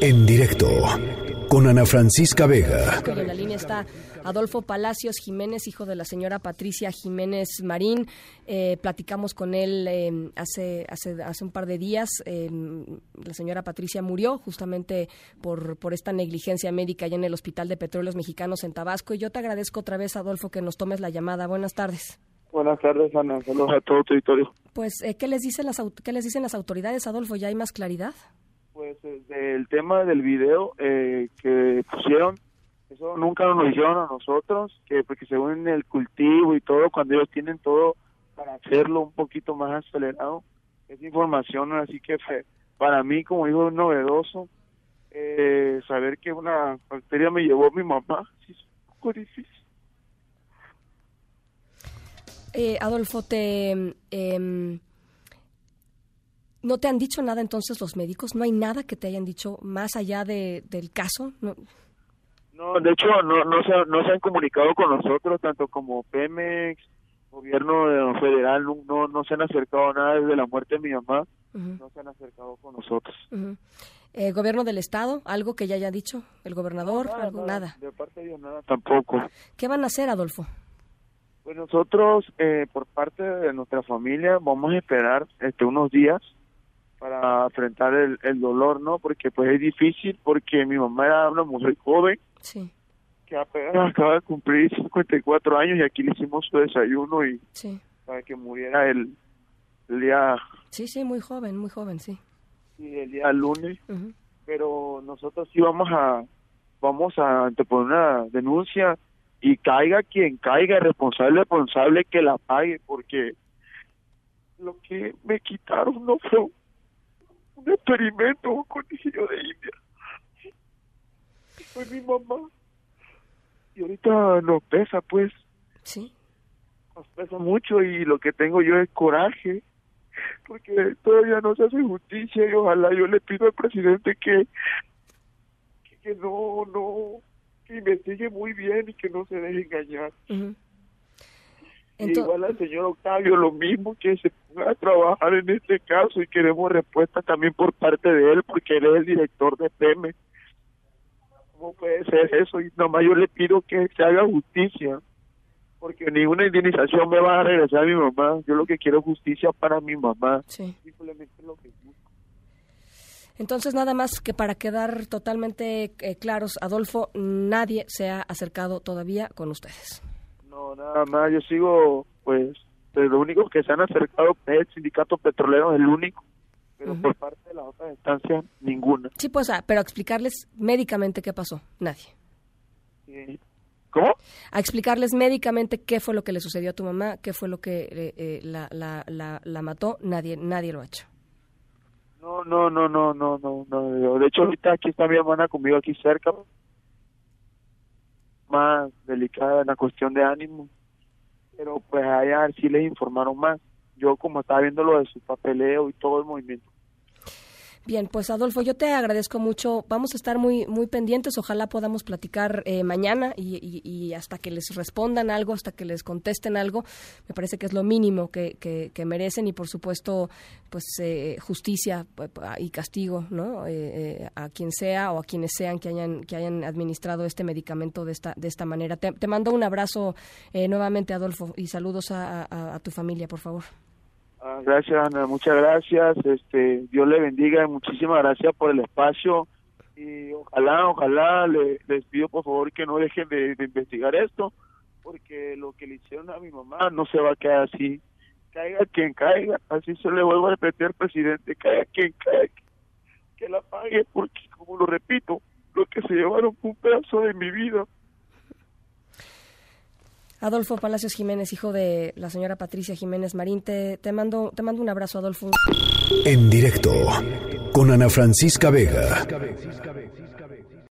En directo con Ana Francisca Vega. En la línea está Adolfo Palacios Jiménez, hijo de la señora Patricia Jiménez Marín. Eh, platicamos con él eh, hace, hace, hace un par de días. Eh, la señora Patricia murió justamente por, por esta negligencia médica allá en el Hospital de Petróleos Mexicanos en Tabasco. Y yo te agradezco otra vez, Adolfo, que nos tomes la llamada. Buenas tardes. Buenas tardes, Ana. Saludos a todo tu auditorio. Pues, ¿qué, les dicen las, ¿qué les dicen las autoridades, Adolfo? ¿Ya hay más claridad? Pues el tema del video eh, que pusieron, eso nunca nos lo a nosotros, que porque según el cultivo y todo, cuando ellos tienen todo para hacerlo un poquito más acelerado, es información, así que para mí como hijo es novedoso, eh, saber que una bacteria me llevó mi mamá, sí, es un poco difícil. Eh, Adolfo, te... Eh, ¿No te han dicho nada entonces los médicos? ¿No hay nada que te hayan dicho más allá de, del caso? No, no de hecho, no, no, se, no se han comunicado con nosotros, tanto como Pemex, gobierno federal, no, no se han acercado nada desde la muerte de mi mamá, no se han acercado con nosotros. eh, ¿Gobierno del Estado? ¿Algo que ya haya dicho? ¿El gobernador? nada, algo, nada, De parte de Dios, nada tampoco. ¿Qué van a hacer, Adolfo? Pues nosotros, eh, por parte de nuestra familia, vamos a esperar este unos días para enfrentar el, el, dolor, ¿no? Porque pues es difícil porque mi mamá era una mujer joven sí. que apenas acaba de cumplir 54 años y aquí le hicimos su desayuno y sí. para que muriera el, el, día... Sí, sí, muy joven, muy joven, sí. Sí, el día lunes, uh -huh. pero nosotros sí vamos a vamos a anteponer una denuncia y caiga quien caiga, responsable, responsable que la pague porque lo que me quitaron no fue un experimento, un conejillo de India. Fue mi mamá. Y ahorita nos pesa, pues. Sí. Nos pesa mucho y lo que tengo yo es coraje. Porque todavía no se hace justicia y ojalá yo le pido al presidente que, que, que no, no, que investigue muy bien y que no se deje engañar. Uh -huh. Entonces, igual al señor Octavio lo mismo que se ponga a trabajar en este caso y queremos respuesta también por parte de él porque él es el director de PEME. ¿Cómo puede ser eso? Y nomás yo le pido que se haga justicia porque ninguna indemnización me va a regresar a mi mamá. Yo lo que quiero es justicia para mi mamá. Sí. Simplemente lo que busco. Entonces, nada más que para quedar totalmente eh, claros, Adolfo, nadie se ha acercado todavía con ustedes. No, nada más, yo sigo, pues, lo único que se han acercado es el sindicato petrolero, es el único, pero uh -huh. por parte de las otras instancias, ninguna. Sí, pues, ah, pero a explicarles médicamente qué pasó, nadie. Sí. ¿Cómo? A explicarles médicamente qué fue lo que le sucedió a tu mamá, qué fue lo que eh, eh, la, la, la, la, mató, nadie, nadie lo ha hecho. No, no, no, no, no, no, no. De hecho, ahorita aquí está mi hermana conmigo aquí cerca, más delicada en la cuestión de ánimo, pero pues allá sí les informaron más. Yo como estaba viendo lo de su papeleo y todo el movimiento. Bien, pues Adolfo, yo te agradezco mucho. Vamos a estar muy muy pendientes. Ojalá podamos platicar eh, mañana y, y, y, hasta que les respondan algo, hasta que les contesten algo. Me parece que es lo mínimo que, que, que merecen y, por supuesto, pues eh, justicia y castigo, ¿no? Eh, a quien sea o a quienes sean que hayan que hayan administrado este medicamento de esta de esta manera. Te, mando un abrazo nuevamente, Adolfo, y saludos a tu familia, por favor. Ah, gracias, Ana, muchas gracias. Este, Dios le bendiga, muchísimas gracias por el espacio y ojalá, ojalá le, les pido por favor que no dejen de, investigar esto, porque lo que le hicieron a mi mamá no se va a quedar así. Caiga quien caiga, así se le vuelvo a repetir presidente, caiga quien caiga, que la pague, porque como lo repito, lo que se llevaron fue un pedazo de mi vida. Adolfo Palacios Jiménez, hijo de la señora Patricia Jiménez Marín, te, te, mando, te mando un abrazo, Adolfo. En directo, con Ana Francisca Vega.